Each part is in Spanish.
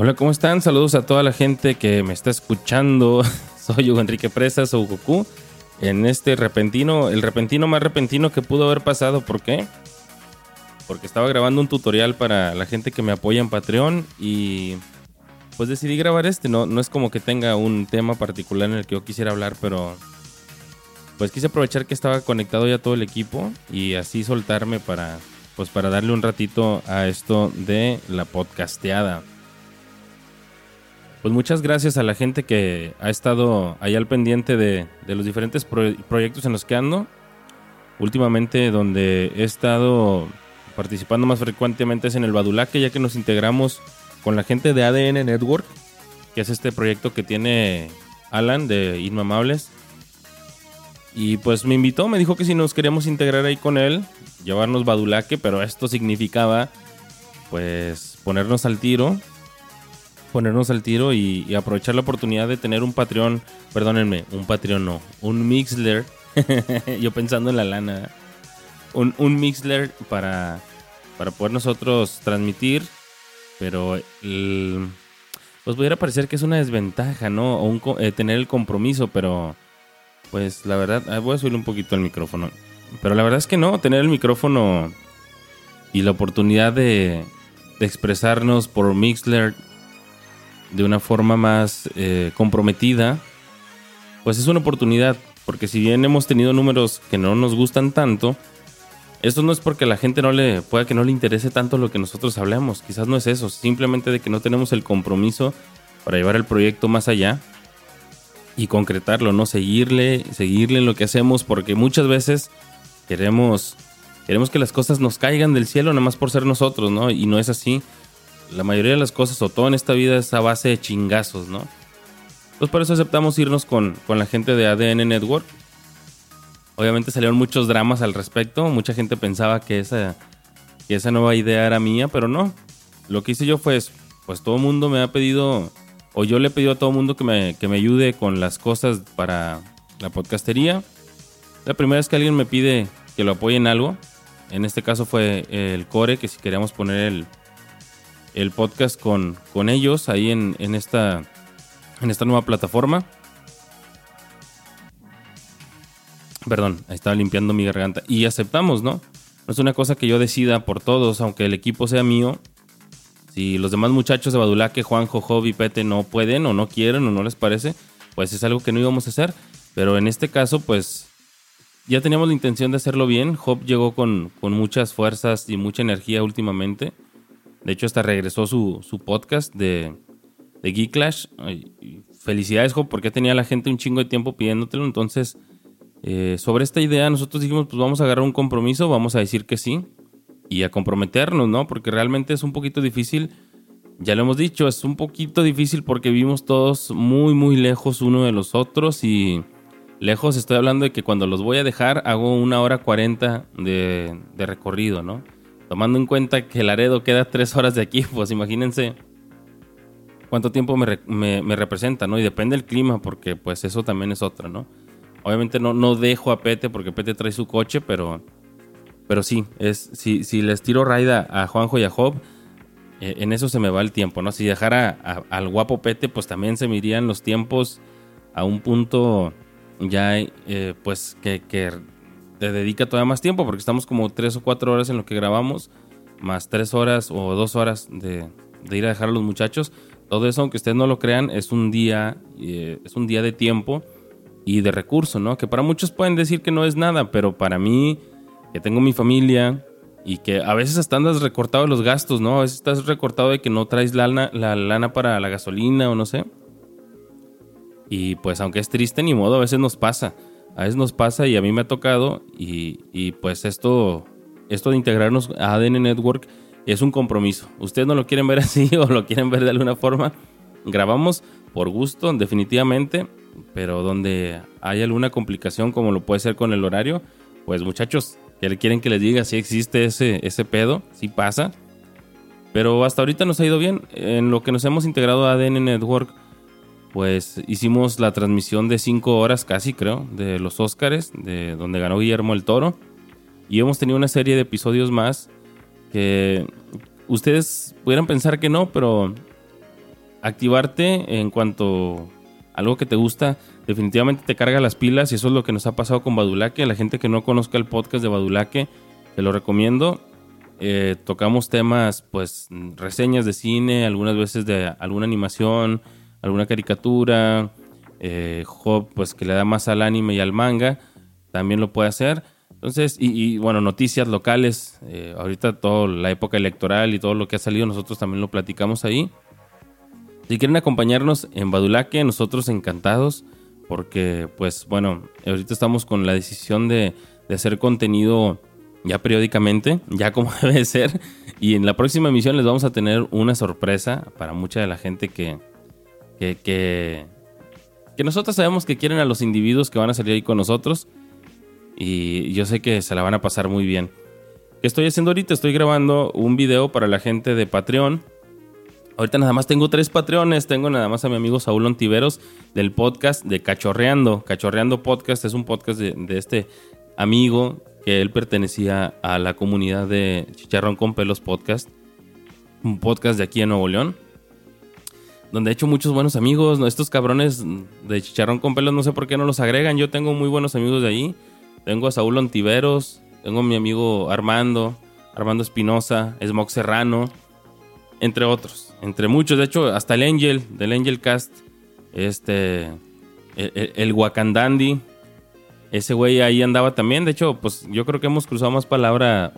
Hola, ¿cómo están? Saludos a toda la gente que me está escuchando. Soy Hugo Enrique Presas o Goku. En este repentino, el repentino más repentino que pudo haber pasado. ¿Por qué? Porque estaba grabando un tutorial para la gente que me apoya en Patreon y pues decidí grabar este. No, no es como que tenga un tema particular en el que yo quisiera hablar, pero pues quise aprovechar que estaba conectado ya todo el equipo y así soltarme para pues para darle un ratito a esto de la podcasteada. Pues muchas gracias a la gente que ha estado ahí al pendiente de, de los diferentes pro- proyectos en los que ando. Últimamente donde he estado participando más frecuentemente es en el Badulaque, ya que nos integramos con la gente de ADN Network, que es este proyecto que tiene Alan de Inmamables. Y pues me invitó, me dijo que si nos queríamos integrar ahí con él, llevarnos Badulaque, pero esto significaba pues ponernos al tiro, ponernos al tiro y, y aprovechar la oportunidad de tener un Patreon, perdónenme, un Patreon no, un Mixler, yo pensando en la lana, un, un Mixler para, para poder nosotros transmitir, pero el- pues pudiera parecer que es una desventaja, ¿no? O un eh, tener el compromiso, pero pues la verdad, ah, voy a subirle un poquito el micrófono. Pero la verdad es que no, tener el micrófono y la oportunidad de expresarnos por Mixler de una forma más eh, comprometida, pues es una oportunidad. Porque si bien hemos tenido números que no nos gustan tanto, esto no es porque la gente no le pueda que no le interese tanto lo que nosotros hablamos. Quizás no es eso, simplemente de que no tenemos el compromiso para llevar el proyecto más allá y concretarlo, ¿no? Seguirle, seguirle en lo que hacemos, porque muchas veces queremos, queremos que las cosas nos caigan del cielo nada más por ser nosotros, ¿no? Y no es así. La mayoría de las cosas, o todo en esta vida, es a base de chingazos, ¿no? Pues por eso aceptamos irnos con, con la gente de ADN Network. Obviamente salieron muchos dramas al respecto. Mucha gente pensaba que esa, que esa nueva idea era mía, pero no. Lo que hice yo fue, pues todo el mundo me ha pedido o yo le he pedido a todo el mundo que me, que me ayude con las cosas para la podcastería. La primera vez que alguien me pide que lo apoye en algo, en este caso fue el Core, que si queríamos poner el, el podcast con, con ellos ahí en, en, esta, en esta nueva plataforma. Perdón, estaba limpiando mi garganta. Y aceptamos, ¿no? No es una cosa que yo decida por todos, aunque el equipo sea mío. Si los demás muchachos de Badulaque, Juanjo, Job y Pete no pueden o no quieren o no les parece, pues es algo que no íbamos a hacer. Pero en este caso, pues ya teníamos la intención de hacerlo bien. Job llegó con, con muchas fuerzas y mucha energía últimamente. De hecho, hasta regresó su, su podcast de, de Geek Clash. Felicidades, porque tenía la gente un chingo de tiempo pidiéndotelo. Entonces, eh, sobre esta idea, nosotros dijimos, pues vamos a agarrar un compromiso, vamos a decir que sí y a comprometernos, ¿no? Porque realmente es un poquito difícil. Ya lo hemos dicho, es un poquito difícil porque vivimos todos muy, muy lejos uno de los otros y lejos estoy hablando de que cuando los voy a dejar hago una hora cuarenta de, de recorrido, ¿no? Tomando en cuenta que Laredo queda tres horas de aquí, pues imagínense cuánto tiempo me, me- representa, ¿no? Y depende del clima porque pues eso también es otra, ¿no? Obviamente no, no dejo a Pete porque Pete trae su coche, pero, pero sí, es, si, si les tiro raida a Juanjo y a Job, eh, en eso se me va el tiempo, ¿no? Si dejara al guapo Pete, pues también se me los tiempos a un punto ya, eh, pues, que te dedica todavía más tiempo, porque estamos como tres o cuatro horas en lo que grabamos, más tres horas o dos horas de, ir a dejar a los muchachos. Todo eso, aunque ustedes no lo crean, es un día eh, es un día de tiempo y de recurso, ¿no? Que para muchos pueden decir que no es nada, pero para mí, que tengo mi familia y que a veces hasta andas recortado de los gastos, ¿no? A veces estás recortado de que no traes la lana, la lana para la gasolina o no sé. Y pues aunque es triste, ni modo, a veces nos pasa. A veces nos pasa y a mí me ha tocado y, y pues esto, esto de integrarnos a ADN Network es un compromiso. Ustedes no lo quieren ver así o lo quieren ver de alguna forma. Grabamos por gusto, definitivamente, pero donde hay alguna complicación como lo puede ser con el horario, pues muchachos, que le quieren que les diga si existe ese, ese pedo, si pasa. Pero hasta ahorita nos ha ido bien. En lo que nos hemos integrado a ADN Network, pues hicimos la transmisión de 5 horas casi, creo, de los Óscares, de donde ganó Guillermo el Toro. Y hemos tenido una serie de episodios más que ustedes pudieran pensar que no, pero activarte en cuanto a algo que te gusta, definitivamente te carga las pilas y eso es lo que nos ha pasado con Badulaque. La gente que no conozca el podcast de Badulaque, te lo recomiendo. Eh, tocamos temas, pues, reseñas de cine, algunas veces de alguna animación, alguna caricatura. Eh, pues, que le da más al anime y al manga, también lo puede hacer. Entonces, y, bueno, noticias locales, eh, ahorita toda la época electoral y todo lo que ha salido, nosotros también lo platicamos ahí. Si quieren acompañarnos en Badulaque, nosotros encantados, porque pues bueno, ahorita estamos con la decisión de, hacer contenido ya periódicamente, ya como debe ser, y en la próxima emisión les vamos a tener una sorpresa para mucha de la gente que, que, que, que nosotros sabemos que quieren a los individuos que van a salir ahí con nosotros y yo sé que se la van a pasar muy bien. ¿Qué estoy haciendo ahorita? Estoy grabando un video para la gente de Patreon. Ahorita nada más tengo tres Patreones. Tengo nada más a mi amigo Saúl Ontiveros del podcast de Cachorreando. Cachorreando Podcast es un podcast de, este amigo que él pertenecía a la comunidad de Chicharrón con Pelos Podcast. Un podcast de aquí en Nuevo León. Donde he hecho muchos buenos amigos. Estos cabrones de Chicharrón con Pelos no sé por qué no los agregan. Yo tengo muy buenos amigos de ahí. Tengo a Saúl Ontiveros, tengo a mi amigo Armando, Armando Espinosa, Smok Serrano, entre otros, entre muchos. De hecho, hasta el Angel, del Angel Cast, este, el, el ese güey ahí andaba también. De hecho, pues yo creo que hemos cruzado más palabra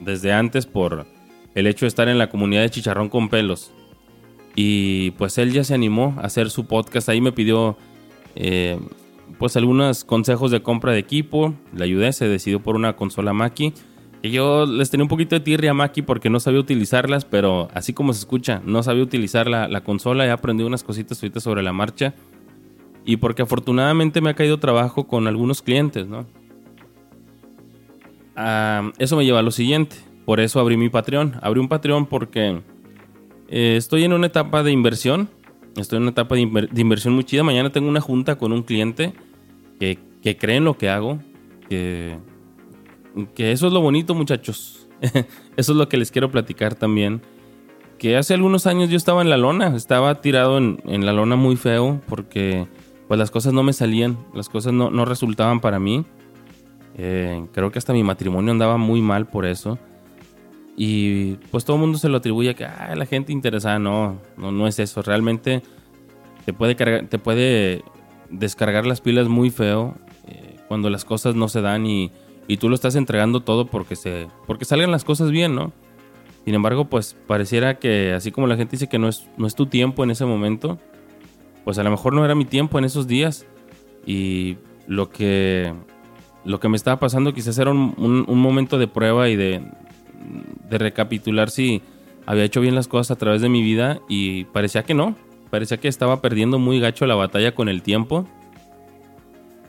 desde antes por el hecho de estar en la comunidad de Chicharrón con Pelos. Y pues él ya se animó a hacer su podcast. Ahí me pidió eh, pues algunos consejos de compra de equipo. Le ayudé, se decidió por una consola Maki. Y yo les tenía un poquito de tirria a Maki porque no sabía utilizarlas, pero así como se escucha, no sabía utilizar la, consola. He aprendido unas cositas ahorita sobre la marcha. Y porque afortunadamente me ha caído trabajo con algunos clientes, ¿no? Ah, eso me lleva a lo siguiente. Por eso abrí mi Patreon. Abrí un Patreon porque eh, estoy en una etapa de inversión Estoy en una etapa de, inversión muy chida. Mañana tengo una junta con un cliente que, que cree en lo que hago. Que, eso es lo bonito, muchachos. eso es lo que les quiero platicar también. Que hace algunos años yo estaba en la lona. Estaba tirado en, la lona muy feo porque pues las cosas no me salían. Las cosas no, resultaban para mí. Eh, creo que hasta mi matrimonio andaba muy mal por eso. Y pues todo el mundo se lo atribuye a que la gente interesada. No, no, no es eso. Realmente te puede, cargar, te puede descargar las pilas muy feo eh, cuando las cosas no se dan y, y, tú lo estás entregando todo porque, se, porque salgan las cosas bien, ¿no? Sin embargo, pues pareciera que así como la gente dice que no es, no es tu tiempo en ese momento, pues a lo mejor no era mi tiempo en esos días. Y lo que, lo que me estaba pasando quizás era un, un momento de prueba y de, de recapitular si había hecho bien las cosas a través de mi vida y parecía que no. Parecía que estaba perdiendo muy gacho la batalla con el tiempo.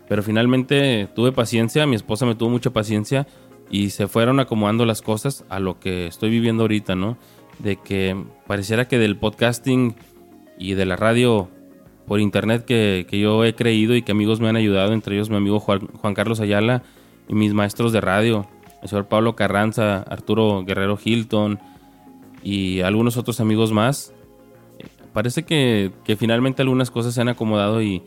Pero finalmente tuve paciencia, mi esposa me tuvo mucha paciencia y se fueron acomodando las cosas a lo que estoy viviendo ahorita, ¿no? De que pareciera que del podcasting y de la radio por internet que, yo he creído y que amigos me han ayudado, entre ellos mi amigo Juan, Juan Carlos Ayala y mis maestros de radio, el señor Pablo Carranza, Arturo Guerrero Hilton y algunos otros amigos más. Parece que, finalmente algunas cosas se han acomodado y,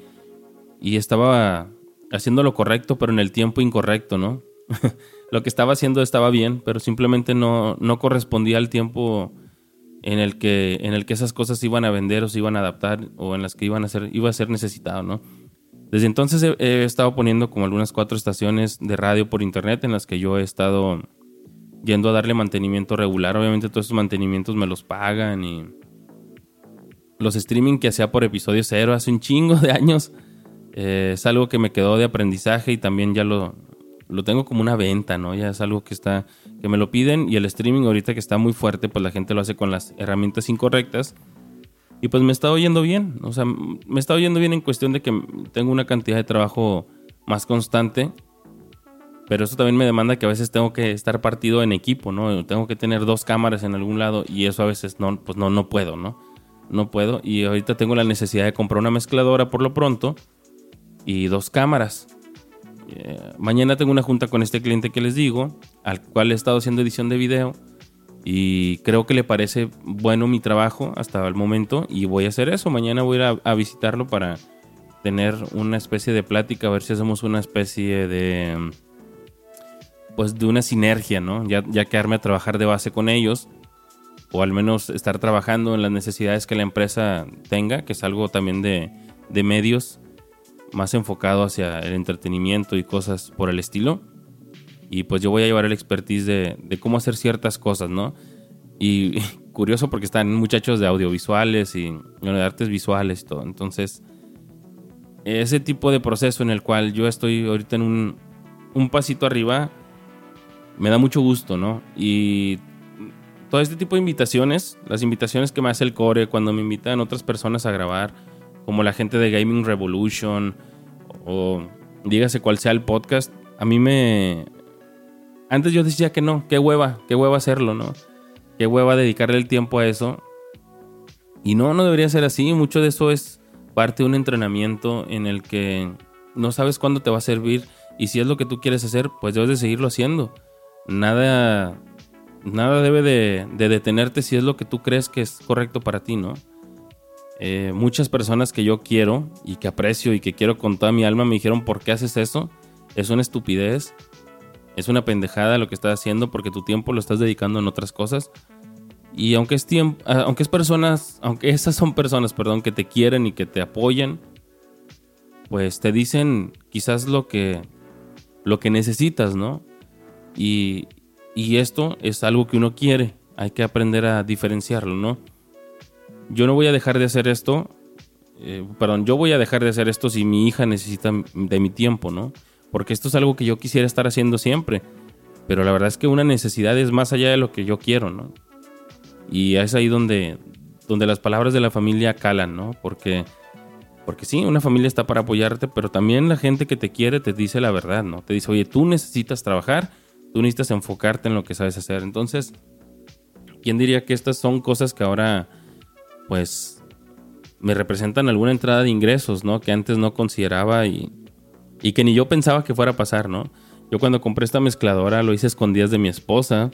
estaba haciendo lo correcto, pero en el tiempo incorrecto, ¿no? lo que estaba haciendo estaba bien, pero simplemente no, no correspondía al tiempo en el que en el que esas cosas iban a vender o se iban a adaptar o en las que iban a ser iba a ser necesitado, ¿no? Desde entonces he, estado poniendo como algunas cuatro estaciones de radio por internet en las que yo he estado yendo a darle mantenimiento regular. Obviamente todos esos mantenimientos me los pagan y los streaming que hacía por episodio cero hace un chingo de años eh, es algo que me quedó de aprendizaje y también ya lo, lo tengo como una venta, ¿no? Ya es algo que está, que me lo piden y el streaming ahorita que está muy fuerte, pues la gente lo hace con las herramientas incorrectas. Y pues me está oyendo bien, o sea, me está oyendo bien en cuestión de que tengo una cantidad de trabajo más constante, pero eso también me demanda que a veces tengo que estar partido en equipo, ¿no? Tengo que tener dos cámaras en algún lado y eso a veces no, pues no, no puedo, ¿no? No puedo y ahorita tengo la necesidad de comprar una mezcladora por lo pronto y dos cámaras. Eh, mañana tengo una junta con este cliente que les digo, al cual he estado haciendo edición de video y creo que le parece bueno mi trabajo hasta el momento y voy a hacer eso. Mañana voy a ir a, visitarlo para tener una especie de plática, a ver si hacemos una especie de pues de una sinergia, ¿no? Ya, ya quedarme a trabajar de base con ellos o al menos estar trabajando en las necesidades que la empresa tenga, que es algo también de, de medios más enfocado hacia el entretenimiento y cosas por el estilo. Y pues yo voy a llevar el expertise de, cómo hacer ciertas cosas, ¿no? Y curioso porque están muchachos de audiovisuales y de artes visuales y todo. Entonces, ese tipo de proceso en el cual yo estoy ahorita en un, un pasito arriba, me da mucho gusto, ¿no? Y todo este tipo de invitaciones, las invitaciones que me hace el core cuando me invitan otras personas a grabar, como la gente de Gaming Revolution o dígase cuál sea el podcast, a mí me... Antes yo decía que no, qué hueva, qué hueva hacerlo, ¿no? Qué hueva dedicarle el tiempo a eso. Y no, no debería ser así. Mucho de eso es parte de un entrenamiento en el que no sabes cuándo te va a servir y si es lo que tú quieres hacer, pues debes de seguirlo haciendo. Nada, nada debe de, de detenerte si es lo que tú crees que es correcto para ti, ¿no? Eh, muchas personas que yo quiero y que aprecio y que quiero con toda mi alma me dijeron, ¿por qué haces eso? Es una estupidez, es una pendejada lo que estás haciendo porque tu tiempo lo estás dedicando en otras cosas. Y aunque es tiempo, aunque es personas, aunque esas son personas, perdón, que te quieren y que te apoyan, pues te dicen quizás lo que lo que necesitas, ¿no? Y, y esto es algo que uno quiere, hay que aprender a diferenciarlo, ¿no? yo no voy a dejar de hacer esto, eh, perdón, yo voy a dejar de hacer esto si mi hija necesita de mi tiempo, ¿no? Porque esto es algo que yo quisiera estar haciendo siempre, pero la verdad es que una necesidad es más allá de lo que yo quiero, ¿no? Y es ahí donde, donde las palabras de la familia calan, ¿no? Porque, porque sí, una familia está para apoyarte, pero también la gente que te quiere te dice la verdad, ¿no? Te dice, oye, tú necesitas trabajar, tú necesitas enfocarte en lo que sabes hacer. Entonces, ¿quién diría que estas son cosas que ahora pues me representan alguna entrada de ingresos, ¿no? Que antes no consideraba y, y que ni yo pensaba que fuera a pasar, ¿no? Yo cuando compré esta mezcladora lo hice escondidas de mi esposa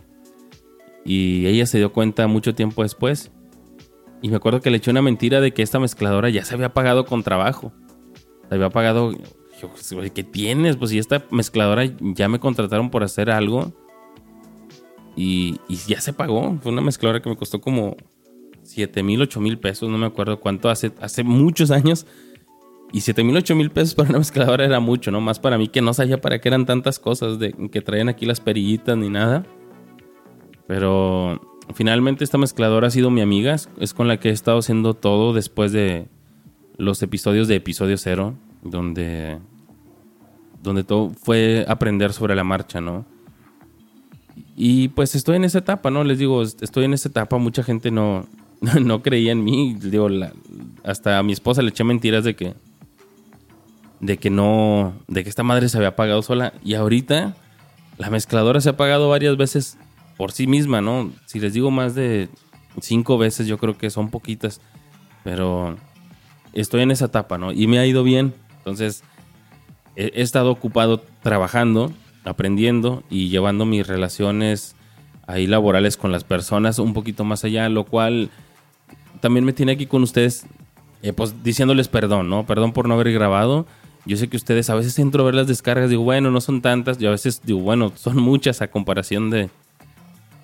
y ella se dio cuenta mucho tiempo después. Y me acuerdo que le eché una mentira de que esta mezcladora ya se había pagado con trabajo. Se había pagado. ¿Qué tienes? Pues si esta mezcladora ya me contrataron por hacer algo. Y, y ya se pagó. Fue una mezcladora que me costó como 7 mil, 8 mil pesos, no me acuerdo cuánto, hace, hace muchos años. Y 7 mil, 8 mil pesos para una mezcladora era mucho, ¿no? Más para mí que no sabía para qué eran tantas cosas de que traían aquí las perillitas ni nada. Pero finalmente esta mezcladora ha sido mi amiga, es con la que he estado haciendo todo después de los episodios de episodio cero, donde, donde todo fue aprender sobre la marcha, ¿no? Y pues estoy en esa etapa, ¿no? Les digo, estoy en esa etapa, mucha gente no, no creía en mí. Digo, hasta a mi esposa le eché mentiras de que. De que no. De que esta madre se había apagado sola. Y ahorita la mezcladora se ha apagado varias veces por sí misma, ¿no? Si les digo más de cinco veces, yo creo que son poquitas. Pero estoy en esa etapa, ¿no? Y me ha ido bien. Entonces, he, estado ocupado trabajando, aprendiendo y llevando mis relaciones ahí laborales con las personas un poquito más allá, lo cual también me tiene aquí con ustedes, eh, pues diciéndoles perdón, ¿no? Perdón por no haber grabado. Yo sé que ustedes a veces entro a ver las descargas, digo, bueno, no son tantas. Y a veces digo, bueno, son muchas a comparación de,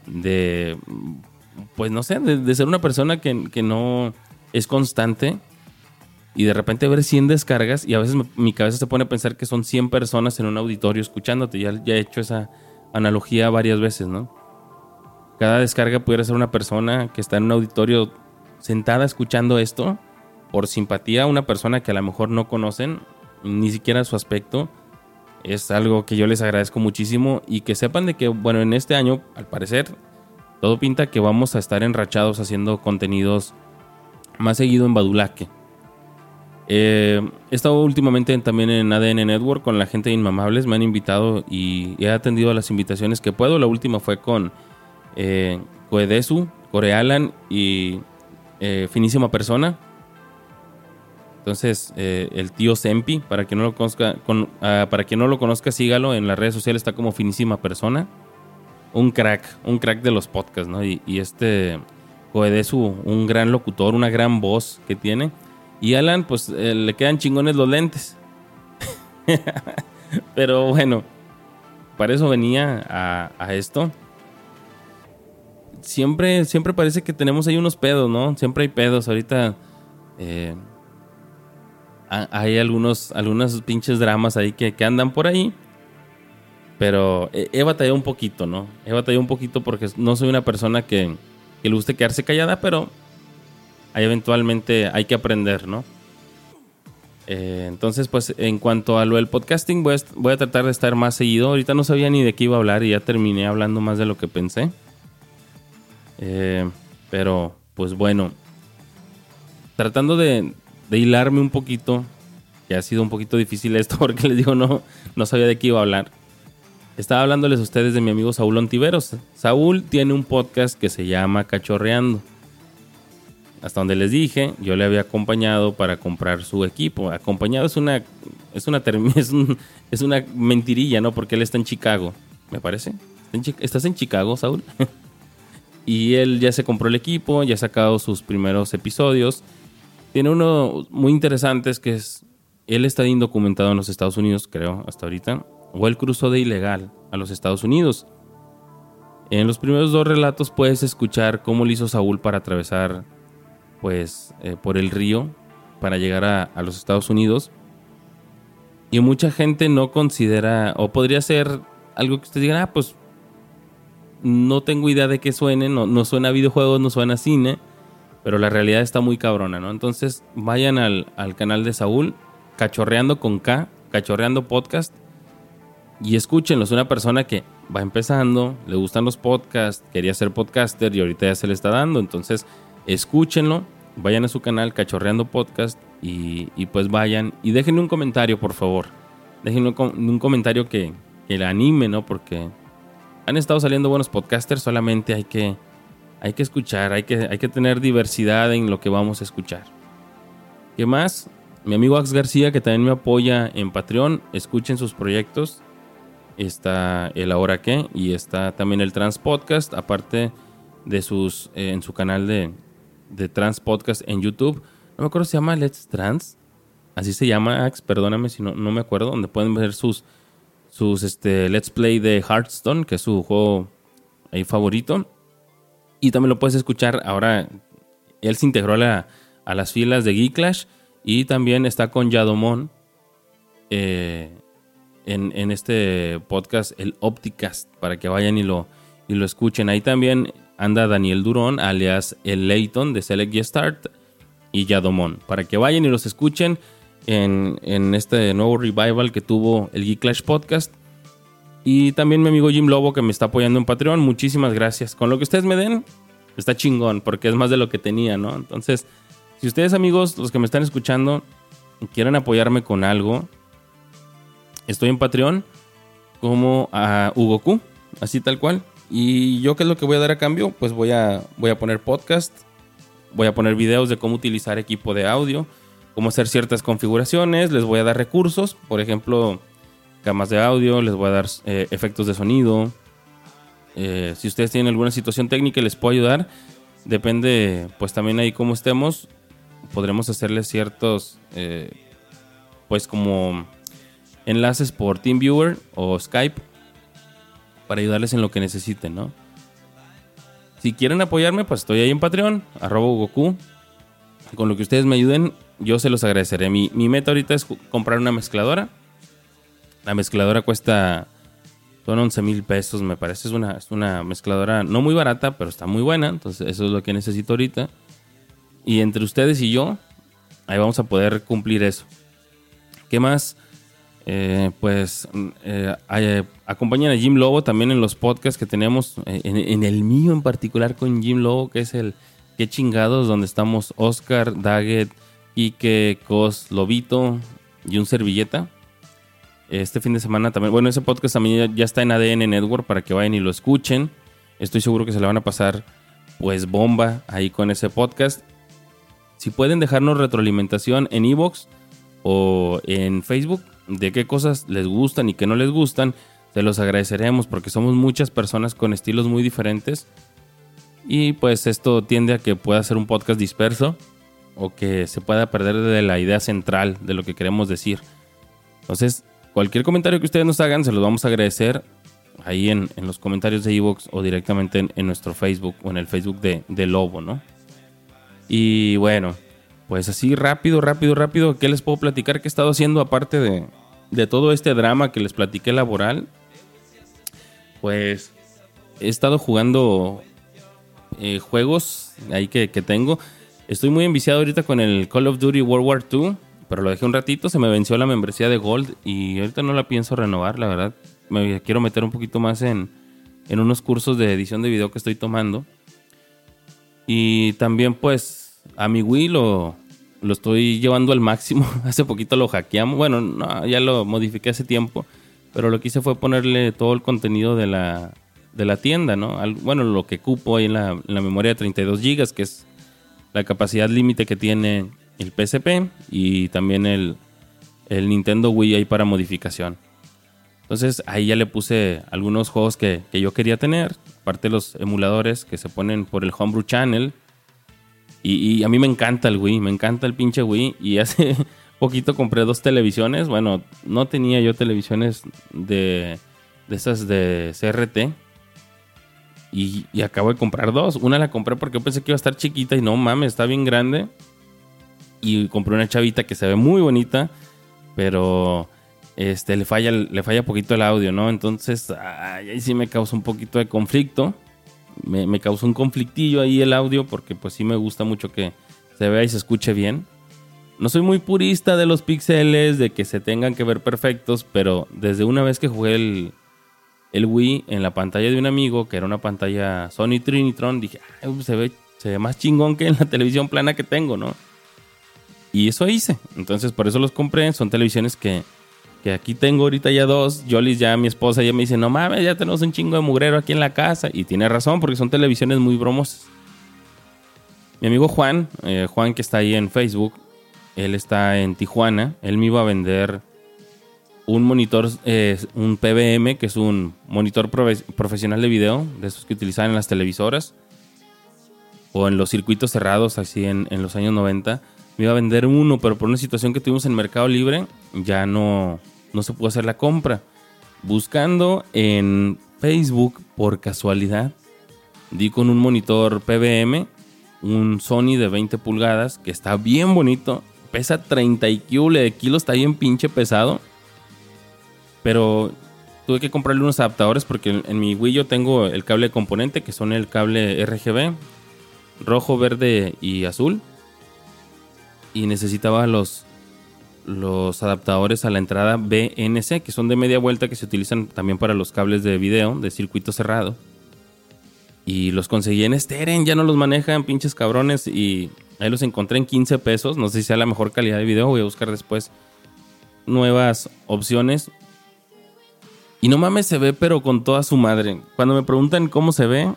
de pues no sé, de, ser una persona que, que, no es constante y de repente ver 100 descargas y a veces mi cabeza se pone a pensar que son 100 personas en un auditorio escuchándote. Ya, ya he hecho esa analogía varias veces, ¿no? Cada descarga pudiera ser una persona que está en un auditorio sentada escuchando esto por simpatía a una persona que a lo mejor no conocen, ni siquiera su aspecto. Es algo que yo les agradezco muchísimo y que sepan de que, bueno, en este año, al parecer, todo pinta que vamos a estar enrachados haciendo contenidos más seguido en Badulaque. Eh, he estado últimamente también en ADN Network con la gente de Inmamables. Me han invitado y he atendido a las invitaciones que puedo. La última fue con eh, Coedesu, Corealan y eh, Finísima Persona. Entonces, eh, el tío Sempi, para quien no lo conozca, ah, para quien no lo conozca, sígalo en las redes sociales, está como Finísima Persona. Un crack, un crack de los podcasts, ¿no? Y, este Coedesu, un gran locutor, una gran voz que tiene. Y Alan, pues le quedan chingones los lentes. Pero bueno, para eso venía a esto siempre, siempre parece que tenemos ahí unos pedos, ¿no? Siempre hay pedos. Ahorita eh, hay algunos, algunos pinches dramas ahí que, andan por ahí. Pero he, batallado un poquito, ¿no? He batallado un poquito porque no soy una persona que, le guste quedarse callada, pero ahí eventualmente hay que aprender, ¿no? Eh, entonces, pues en cuanto a lo del podcasting, voy a, voy a, tratar de estar más seguido. Ahorita no sabía ni de qué iba a hablar y ya terminé hablando más de lo que pensé. Eh, pero, pues bueno, tratando de, hilarme un poquito, que ha sido un poquito difícil esto porque les digo, no, no sabía de qué iba a hablar. Estaba hablándoles a ustedes de mi amigo Saúl Ontiveros. Saúl tiene un podcast que se llama Cachorreando. Hasta donde les dije, yo le había acompañado para comprar su equipo. Acompañado es una es una es, es una mentirilla, ¿no? Porque él está en Chicago, me parece. ¿Estás en Chicago, Saúl? Y él ya se compró el equipo, ya ha sacado sus primeros episodios. Tiene uno muy interesante, es que es, él está indocumentado en los Estados Unidos, creo, hasta ahorita. O él cruzó de ilegal a los Estados Unidos. En los primeros dos relatos puedes escuchar cómo le hizo Saúl para atravesar, pues, eh, por el río para llegar a, a los Estados Unidos. Y mucha gente no considera, o podría ser algo que ustedes digan, ah, pues no tengo idea de qué suene, no, no suena a videojuegos, no suena a cine, pero la realidad está muy cabrona, ¿no? Entonces vayan al, canal de Saúl, Cachorreando con K, Cachorreando Podcast, y escúchenlo. Es una persona que va empezando, le gustan los podcasts, quería ser podcaster y ahorita ya se le está dando, entonces escúchenlo, vayan a su canal Cachorreando Podcast y, pues vayan y déjenme un comentario, por favor. Déjenme un, comentario que, que anime, ¿no? Porque han estado saliendo buenos podcasters, solamente hay que, hay que escuchar, hay que, hay que tener diversidad en lo que vamos a escuchar. ¿Qué más? Mi amigo Ax García, que también me apoya en Patreon, escuchen sus proyectos. Está el Ahora qué y está también el Trans Podcast, aparte de sus, eh, en su canal de, de Trans Podcast en YouTube. No me acuerdo si se llama Let's Trans. Así se llama, Ax, perdóname si no, no me acuerdo, donde pueden ver sus sus este, Let's Play de Hearthstone, que es su juego ahí favorito. Y también lo puedes escuchar ahora. Él se integró a, las filas de Geeklash y también está con Yadomon eh, en, este podcast, el Opticast, para que vayan y lo, y lo escuchen. Ahí también anda Daniel Durón, alias el Layton de Select Start y Yadomon, para que vayan y los escuchen en, este nuevo revival que tuvo el Geek Clash Podcast. Y también mi amigo Jim Lobo que me está apoyando en Patreon. Muchísimas gracias. Con lo que ustedes me den, está chingón, porque es más de lo que tenía, ¿no? Entonces, si ustedes amigos, los que me están escuchando, quieren apoyarme con algo, estoy en Patreon como a Hugo Q, así tal cual. Y yo qué es lo que voy a dar a cambio? Pues voy a, voy a poner podcast, voy a poner videos de cómo utilizar equipo de audio cómo hacer ciertas configuraciones, les voy a dar recursos, por ejemplo, camas de audio, les voy a dar eh, efectos de sonido. Eh, si ustedes tienen alguna situación técnica les puedo ayudar, depende pues también ahí cómo estemos, podremos hacerles ciertos, eh, pues como enlaces por TeamViewer o Skype para ayudarles en lo que necesiten, ¿no? Si quieren apoyarme, pues estoy ahí en Patreon, arroba Goku. Con lo que ustedes me ayuden, yo se los agradeceré. Mi, mi meta ahorita es comprar una mezcladora. La mezcladora cuesta son 11 mil pesos, me parece. Es una, es una mezcladora no muy barata, pero está muy buena. Entonces, eso es lo que necesito ahorita. Y entre ustedes y yo, ahí vamos a poder cumplir eso. ¿Qué más? Eh, pues eh, eh, acompañan a Jim Lobo también en los podcasts que tenemos, en, el mío en particular con Jim Lobo, que es el Qué chingados, donde estamos Oscar, Daggett, Ike, Cos, Lobito y un servilleta. Este fin de semana también, bueno, ese podcast también ya está en ADN Network para que vayan y lo escuchen. Estoy seguro que se le van a pasar pues bomba ahí con ese podcast. Si pueden dejarnos retroalimentación en Evox o en Facebook de qué cosas les gustan y qué no les gustan, se los agradeceremos porque somos muchas personas con estilos muy diferentes. Y pues esto tiende a que pueda ser un podcast disperso o que se pueda perder de la idea central de lo que queremos decir. Entonces, cualquier comentario que ustedes nos hagan, se los vamos a agradecer ahí en, los comentarios de Evox o directamente en, nuestro Facebook o en el Facebook de, de Lobo, ¿no? Y bueno, pues así rápido, rápido, rápido, ¿qué les puedo platicar que he estado haciendo aparte de, todo este drama que les platiqué laboral? Pues he estado jugando eh, juegos ahí que, tengo. Estoy muy enviciado ahorita con el Call of Duty World War II, pero lo dejé un ratito, se me venció la membresía de Gold y ahorita no la pienso renovar, la verdad. Me quiero meter un poquito más en, en unos cursos de edición de video que estoy tomando. Y también pues a mi Wii lo, estoy llevando al máximo. hace poquito lo hackeamos. Bueno, no, ya lo modifiqué hace tiempo. Pero lo que hice fue ponerle todo el contenido de la, de la tienda, ¿no? bueno, lo que cupo ahí en la, memoria de 32 GB, que es la capacidad límite que tiene el PSP y también el, el Nintendo Wii ahí para modificación. Entonces ahí ya le puse algunos juegos que, que, yo quería tener, aparte los emuladores que se ponen por el Homebrew Channel, y, a mí me encanta el Wii, me encanta el pinche Wii. Y hace poquito compré dos televisiones. Bueno, no tenía yo televisiones de, de esas de CRT. Y, y, acabo de comprar dos. Una la compré porque yo pensé que iba a estar chiquita y no mames, está bien grande. Y compré una chavita que se ve muy bonita, pero este le falla le falla poquito el audio, ¿no? Entonces, ahí sí me causa un poquito de conflicto me, causó un conflictillo ahí el audio porque pues sí me gusta mucho que se vea y se escuche bien. No soy muy purista de los píxeles, de que se tengan que ver perfectos, pero desde una vez que jugué el, Wii en la pantalla de un amigo, que era una pantalla Sony Trinitron, dije, se, ve, se ve más chingón que en la televisión plana que tengo, ¿no? Y eso hice. Entonces por eso los compré. Son televisiones que que aquí tengo ahorita ya dos. Jolis ya, mi esposa, ya me dice, no mames, ya tenemos un chingo de mugrero aquí en la casa. Y tiene razón, porque son televisiones muy bromosas. Mi amigo Juan, eh, Juan que está ahí en Facebook, él está en Tijuana. Él me iba a vender un monitor, eh, un PBM, que es un monitor profesional de video, de esos que utilizaban en las televisoras o en los circuitos cerrados, así en, en los años 90. Me iba a vender uno, pero por una situación que tuvimos en Mercado Libre, ya no, no se pudo hacer la compra. Buscando en Facebook, por casualidad, di con un monitor PBM, un Sony de 20 pulgadas, que está bien bonito, pesa 30 kilos, está bien pinche pesado. Pero tuve que comprarle unos adaptadores porque en mi Wii yo tengo el cable de componente, que son el cable RGB, rojo, verde y azul. Y necesitaba los, los adaptadores a la entrada BNC, que son de media vuelta que se utilizan también para los cables de video de circuito cerrado. Y los conseguí en Steren, ya no los manejan, pinches cabrones. Y ahí los encontré en 15 pesos. No sé si sea la mejor calidad de video. Voy a buscar después nuevas opciones. Y no mames, se ve, pero con toda su madre. Cuando me preguntan cómo se ve,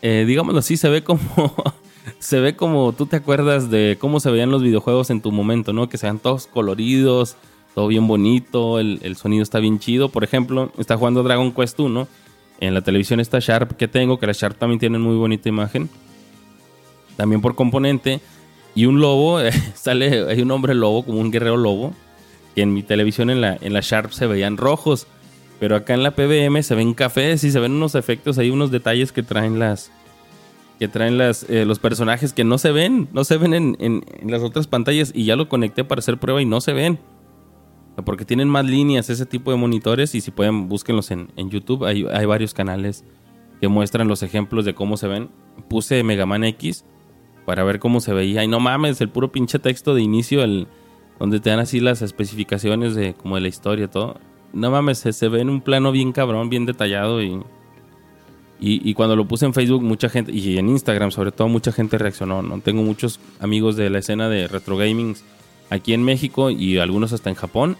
eh, digámoslo así, se ve como se ve como tú te acuerdas de cómo se veían los videojuegos en tu momento, ¿no? Que sean todos coloridos, todo bien bonito, el, sonido está bien chido. Por ejemplo, está jugando Dragon Quest 1. En la televisión está Sharp que tengo, que la Sharp también tiene muy bonita imagen. También por componente. Y un lobo, sale, hay un hombre lobo, como un guerrero lobo, que en mi televisión en la, en la Sharp se veían rojos. Pero acá en la PBM se ven cafés y se ven unos efectos, hay unos detalles que traen las. Que traen las, eh, los personajes que no se ven, no se ven en, las otras pantallas. Y ya lo conecté para hacer prueba y no se ven. Porque tienen más líneas ese tipo de monitores. Y si pueden, búsquenlos en, en YouTube. Hay, hay varios canales que muestran los ejemplos de cómo se ven. Puse Mega Man X para ver cómo se veía. Y no mames, el puro pinche texto de inicio, el, donde te dan así las especificaciones de como de la historia, todo. No mames, se, ve en un plano bien cabrón, bien detallado y, y, cuando lo puse en Facebook, mucha gente, y en Instagram sobre todo, mucha gente reaccionó. ¿no? Tengo muchos amigos de la escena de retro gaming aquí en México y algunos hasta en Japón.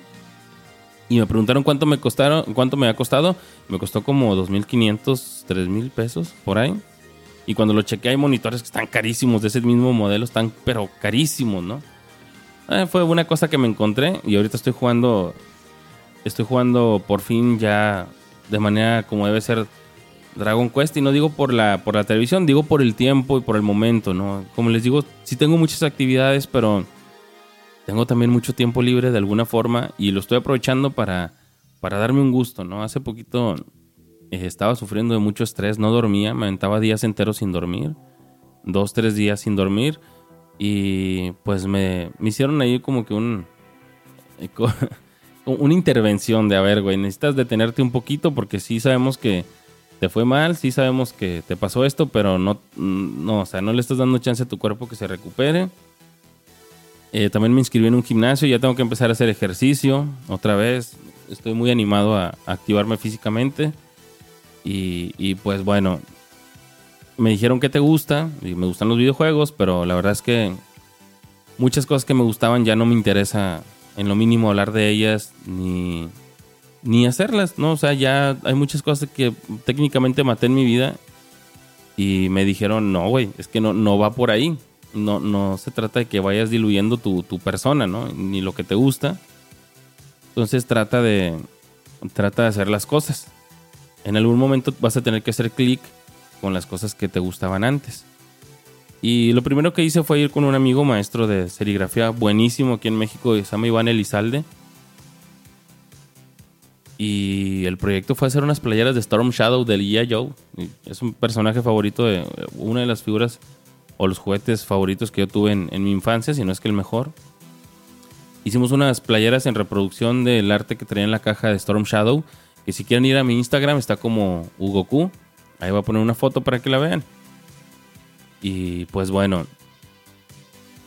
Y me preguntaron cuánto me costaron, cuánto me ha costado. Me costó como 2.500, 3.000 pesos por ahí. Y cuando lo chequeé hay monitores que están carísimos de ese mismo modelo, están pero carísimos, ¿no? Eh, fue una cosa que me encontré y ahorita estoy jugando, estoy jugando por fin ya de manera como debe ser Dragon Quest y no digo por la, por la televisión, digo por el tiempo y por el momento, ¿no? Como les digo, sí tengo muchas actividades, pero tengo también mucho tiempo libre de alguna forma y lo estoy aprovechando para, para darme un gusto, ¿no? Hace poquito eh, estaba sufriendo de mucho estrés, no dormía, me aventaba días enteros sin dormir, dos, tres días sin dormir y pues me, me hicieron ahí como que un... Eh, una intervención de, a ver, güey, necesitas detenerte un poquito porque sí sabemos que te fue mal, sí sabemos que te pasó esto, pero no, no, o sea, no le estás dando chance a tu cuerpo que se recupere. Eh, también me inscribí en un gimnasio, ya tengo que empezar a hacer ejercicio otra vez. Estoy muy animado a activarme físicamente. Y, pues bueno, me dijeron que te gusta y me gustan los videojuegos, pero la verdad es que muchas cosas que me gustaban ya no me interesa en lo mínimo hablar de ellas ni, ni hacerlas, ¿no? O sea, ya hay muchas cosas que técnicamente maté en mi vida y me dijeron, no, güey, es que no, no va por ahí. No, no se trata de que vayas diluyendo tu, tu persona, ¿no? Ni lo que te gusta. Entonces trata de, trata de hacer las cosas en algún momento vas a tener que hacer clic con las cosas que te gustaban antes. Y lo primero que hice fue ir con un amigo maestro de serigrafía buenísimo aquí en México, se llama Iván Elizalde. Y el proyecto fue hacer unas playeras de Storm Shadow del IA Joe. Es un personaje favorito de una de las figuras o los juguetes favoritos que yo tuve en, mi infancia, si no es que el mejor. Hicimos unas playeras en reproducción del arte que traía en la caja de Storm Shadow que si quieren ir a mi Instagram está como Hugo Ahí voy a poner una foto para que la vean. Y pues bueno,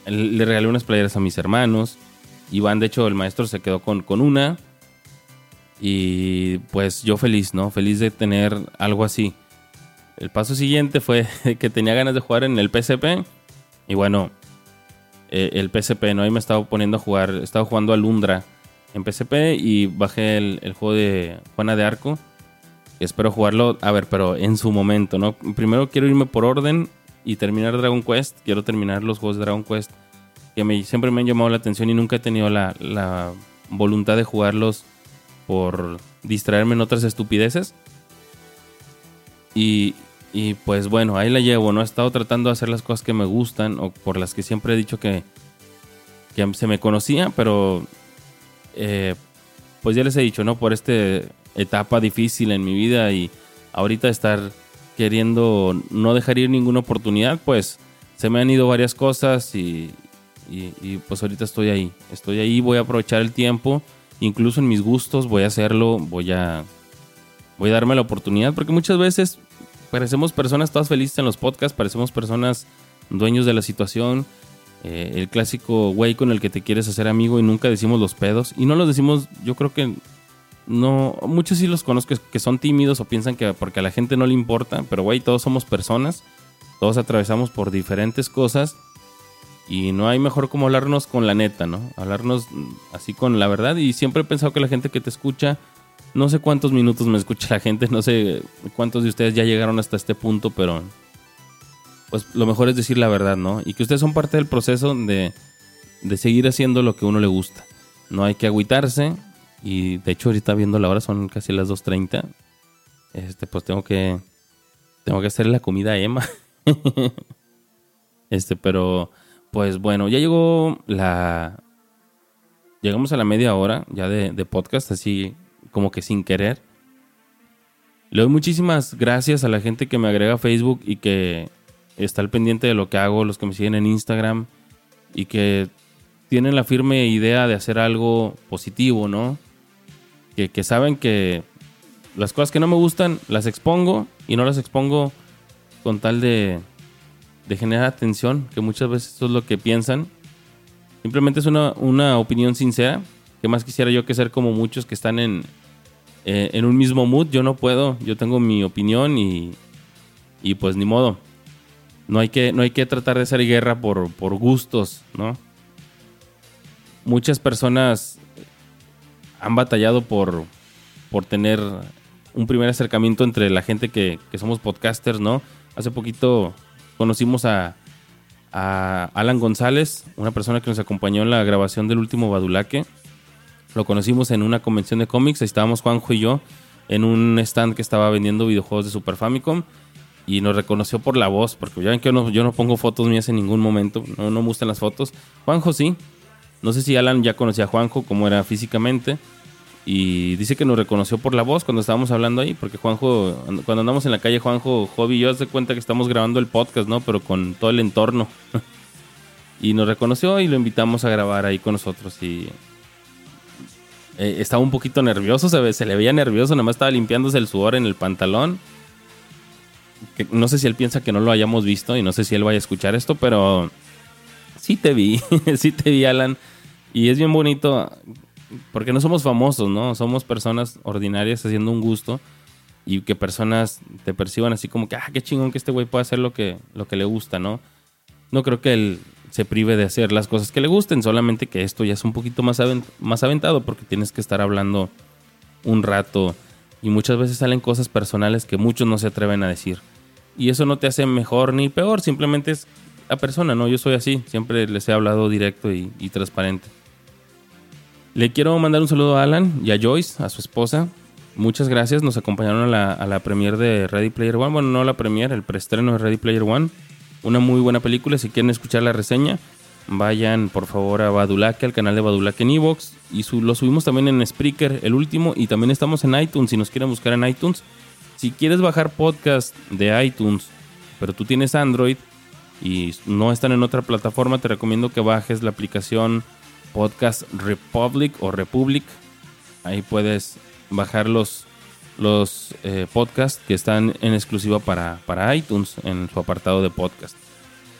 le regalé unas playeras a mis hermanos. Iván, de hecho, el maestro se quedó con, con una. Y pues yo feliz, ¿no? Feliz de tener algo así. El paso siguiente fue que tenía ganas de jugar en el PSP. Y bueno, eh, el PSP, ¿no? Ahí me estaba poniendo a jugar. Estaba jugando a Lundra en PSP y bajé el, juego de Juana de Arco. Espero jugarlo, a ver, pero en su momento, ¿no? Primero quiero irme por orden y terminar Dragon Quest. Quiero terminar los juegos de Dragon Quest que me, siempre me han llamado la atención y nunca he tenido la, voluntad de jugarlos por distraerme en otras estupideces. Y, y, pues bueno, ahí la llevo, ¿no? He estado tratando de hacer las cosas que me gustan o por las que siempre he dicho que, que se me conocía, pero eh, pues ya les he dicho, ¿no? Por esta etapa difícil en mi vida y ahorita estar queriendo no dejar ir ninguna oportunidad, pues se me han ido varias cosas y, pues ahorita estoy ahí. Estoy ahí, voy a aprovechar el tiempo, incluso en mis gustos voy a hacerlo, voy a, voy a darme la oportunidad, porque muchas veces parecemos personas todas felices en los podcasts, parecemos personas dueños de la situación eh, el clásico güey con el que te quieres hacer amigo y nunca decimos los pedos. Y no los decimos, yo creo que no, muchos sí los conozco que son tímidos o piensan que porque a la gente no le importa, pero güey, todos somos personas, todos atravesamos por diferentes cosas y no hay mejor como hablarnos con la neta, ¿no? Hablarnos así con la verdad y siempre he pensado que la gente que te escucha, no sé cuántos minutos me escucha la gente, no sé cuántos de ustedes ya llegaron hasta este punto, pero pues lo mejor es decir la verdad, ¿no? Y que ustedes son parte del proceso de, seguir haciendo lo que uno le gusta. No hay que agüitarse. Y de hecho, ahorita viendo la hora son casi las 2.30. Este, pues tengo que. Tengo que hacerle la comida a Emma. este, pero. Pues bueno, ya llegó la. Llegamos a la media hora ya de, podcast, así como que sin querer. Le doy muchísimas gracias a la gente que me agrega a Facebook y que está al pendiente de lo que hago, los que me siguen en Instagram y que tienen la firme idea de hacer algo positivo, ¿no? Que saben que las cosas que no me gustan las expongo y no las expongo con tal de, de generar atención, que muchas veces eso es lo que piensan. Simplemente es una, una opinión sincera, que más quisiera yo que ser como muchos que están en, eh, en un mismo mood. Yo no puedo, yo tengo mi opinión y, y pues ni modo. No hay que, no hay que tratar de hacer guerra por, por gustos, ¿no? Muchas personas han batallado por, por tener un primer acercamiento entre la gente que, que somos podcasters, ¿no? Hace poquito conocimos a, Alan González, una persona que nos acompañó en la grabación del último Badulaque. Lo conocimos en una convención de cómics, ahí estábamos Juanjo y yo en un stand que estaba vendiendo videojuegos de Super Famicom y nos reconoció por la voz, porque ya ven que yo no, pongo fotos mías en ningún momento, no, no me gustan las fotos. Juanjo sí, no sé si Alan ya conocía a Juanjo, cómo era físicamente, y dice que nos reconoció por la voz cuando estábamos hablando ahí, porque Juanjo, cuando andamos en la calle, Juanjo, Jovi y yo, se cuenta que estamos grabando el podcast, ¿no? Pero con todo el entorno. y nos reconoció y lo invitamos a grabar ahí con nosotros. Y eh, estaba un poquito nervioso, se, le veía nervioso, nada más estaba limpiándose el sudor en el pantalón. No sé si él piensa que no lo hayamos visto y no sé si él vaya a escuchar esto, pero sí te vi, sí te vi, Alan. Y es bien bonito porque no somos famosos, ¿no? Somos personas ordinarias haciendo un gusto y que personas te perciban así como que, ah, qué chingón que este güey puede hacer lo que, lo que le gusta, ¿no? No creo que él se prive de hacer las cosas que le gusten, solamente que esto ya es un poquito más, más aventado porque tienes que estar hablando un rato y muchas veces salen cosas personales que muchos no se atreven a decir. Y eso no te hace mejor ni peor, simplemente es la persona, ¿no? Yo soy así, siempre les he hablado directo y transparente. Le quiero mandar un saludo a Alan y a Joyce, a su esposa. Muchas gracias, nos acompañaron a la, a la premiere de Ready Player One. Bueno, no la premiere, el preestreno de Ready Player One. Una muy buena película, si quieren escuchar la reseña, vayan por favor a Badulaque, al canal de Badulaque en Evox. Y lo subimos también en Spreaker, el último. Y también estamos en iTunes, si nos quieren buscar en iTunes. Si quieres bajar podcast de iTunes, pero tú tienes Android y no están en otra plataforma, te recomiendo que bajes la aplicación Podcast Republic o Republic. Ahí puedes bajar los, los eh, podcasts que están en exclusiva para, para iTunes en su apartado de podcast.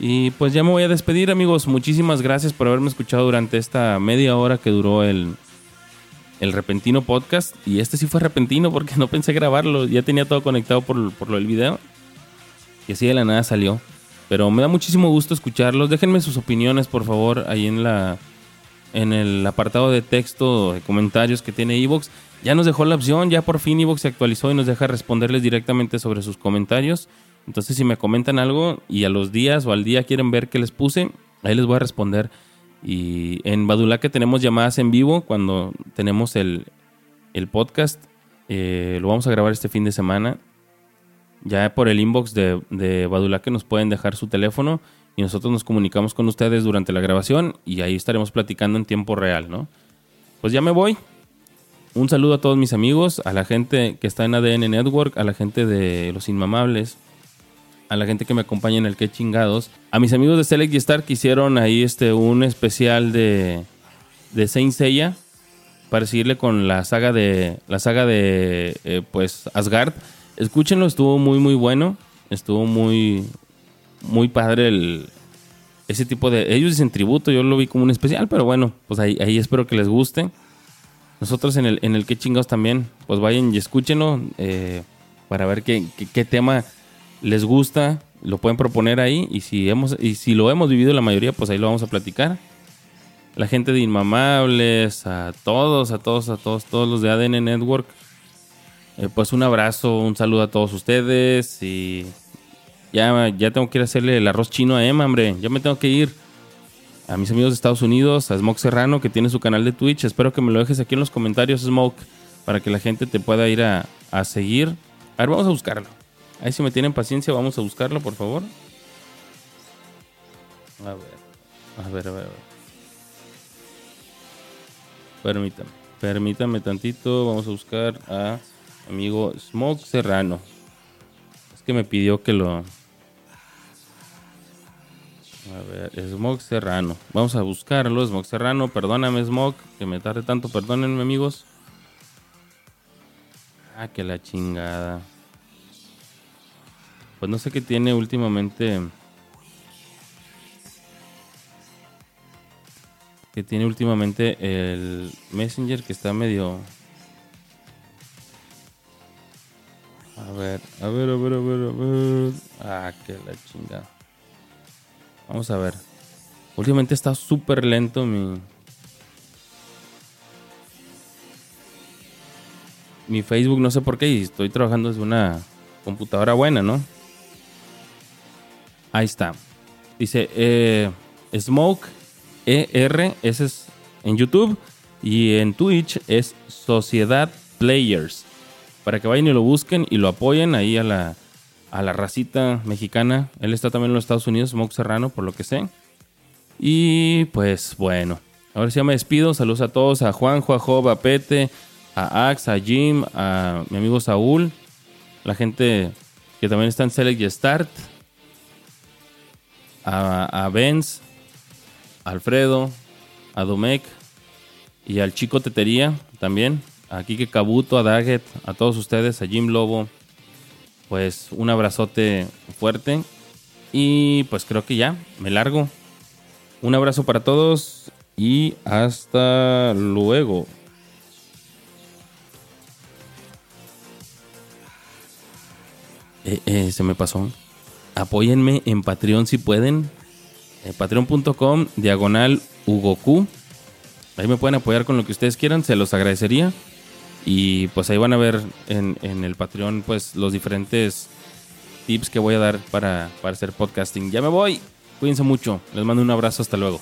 Y pues ya me voy a despedir amigos. Muchísimas gracias por haberme escuchado durante esta media hora que duró el, el repentino podcast. Y este sí fue repentino porque no pensé grabarlo. Ya tenía todo conectado por, por lo del video. Y así de la nada salió. Pero me da muchísimo gusto escucharlos. Déjenme sus opiniones por favor ahí en la, en el apartado de texto de comentarios que tiene Evox. Ya nos dejó la opción, ya por fin Evox se actualizó y nos deja responderles directamente sobre sus comentarios. Entonces si me comentan algo y a los días o al día quieren ver qué les puse, ahí les voy a responder. Y en Badulaque tenemos llamadas en vivo cuando tenemos el, podcast. Eh, lo vamos a grabar este fin de semana. Ya por el inbox de, de Badulaque nos pueden dejar su teléfono y nosotros nos comunicamos con ustedes durante la grabación y ahí estaremos platicando en tiempo real, ¿no? Pues ya me voy. Un saludo a todos mis amigos, a la gente que está en ADN Network, a la gente de Los Inmamables, a la gente que me acompaña en el Que Chingados, a mis amigos de Select y Star que hicieron ahí este, un especial de, de Saint Seiya para seguirle con la saga de, la saga de eh, pues Asgard. Escúchenlo, estuvo muy muy bueno, estuvo muy, muy padre el, ese tipo de... Ellos dicen tributo, yo lo vi como un especial, pero bueno, pues ahí, ahí espero que les guste. Nosotros en el, en el que chingados también, pues vayan y escúchenlo eh, para ver qué, qué, tema les gusta, lo pueden proponer ahí y si, hemos, y si lo hemos vivido la mayoría, pues ahí lo vamos a platicar. La gente de Inmamables, a todos, a todos, a todos, todos los de ADN Network. Eh, pues un abrazo, un saludo a todos ustedes y ya, ya tengo que ir a hacerle el arroz chino a Emma, hombre. Ya me tengo que ir. A mis amigos de Estados Unidos, a Smoke Serrano, que tiene su canal de Twitch. Espero que me lo dejes aquí en los comentarios, Smoke, para que la gente te pueda ir a, a seguir. A ver, vamos a buscarlo. Ahí si me tienen paciencia, vamos a buscarlo, por favor. A ver, a ver, a ver. A ver. Permítame, permítame tantito. Vamos a buscar a amigo Smoke Serrano. Es que me pidió que lo... A ver, Smoke Serrano. Vamos a buscarlo, Smoke Serrano. Perdóname, Smoke, que me tarde tanto. Perdónenme, amigos. Ah, que la chingada. Pues no sé qué tiene últimamente. Que tiene últimamente el Messenger que está medio. A ver, a ver, a ver, a ver, a ver. Ah, que la chingada. Vamos a ver. Últimamente está súper lento mi. Mi Facebook, no sé por qué, y estoy trabajando desde una computadora buena, ¿no? Ahí está. Dice eh, Smoke ER, ese es en YouTube. Y en Twitch es Sociedad Players. Para que vayan y lo busquen y lo apoyen ahí a la, a la racita mexicana. Él está también en los Estados Unidos, Smoke Serrano, por lo que sé. Y pues bueno, ahora sí me despido. Saludos a todos, a Juanjo, a Job, a Pete, a Ax, a Jim, a mi amigo Saúl, la gente que también está en Select y Start, a, a Benz, a Alfredo, a Domecq y al chico Tetería también, a Kike Cabuto, a Daggett, a todos ustedes, a Jim Lobo. Pues un abrazote fuerte y pues creo que ya, me largo. Un abrazo para todos y hasta luego. Eh, eh, se me pasó. Apóyenme en Patreon si pueden. Eh, Patreon.com, diagonal Hugoku. Ahí me pueden apoyar con lo que ustedes quieran, se los agradecería. Y pues ahí van a ver en, en el Patreon pues los diferentes tips que voy a dar para, para hacer podcasting. Ya me voy. Cuídense mucho. Les mando un abrazo. Hasta luego.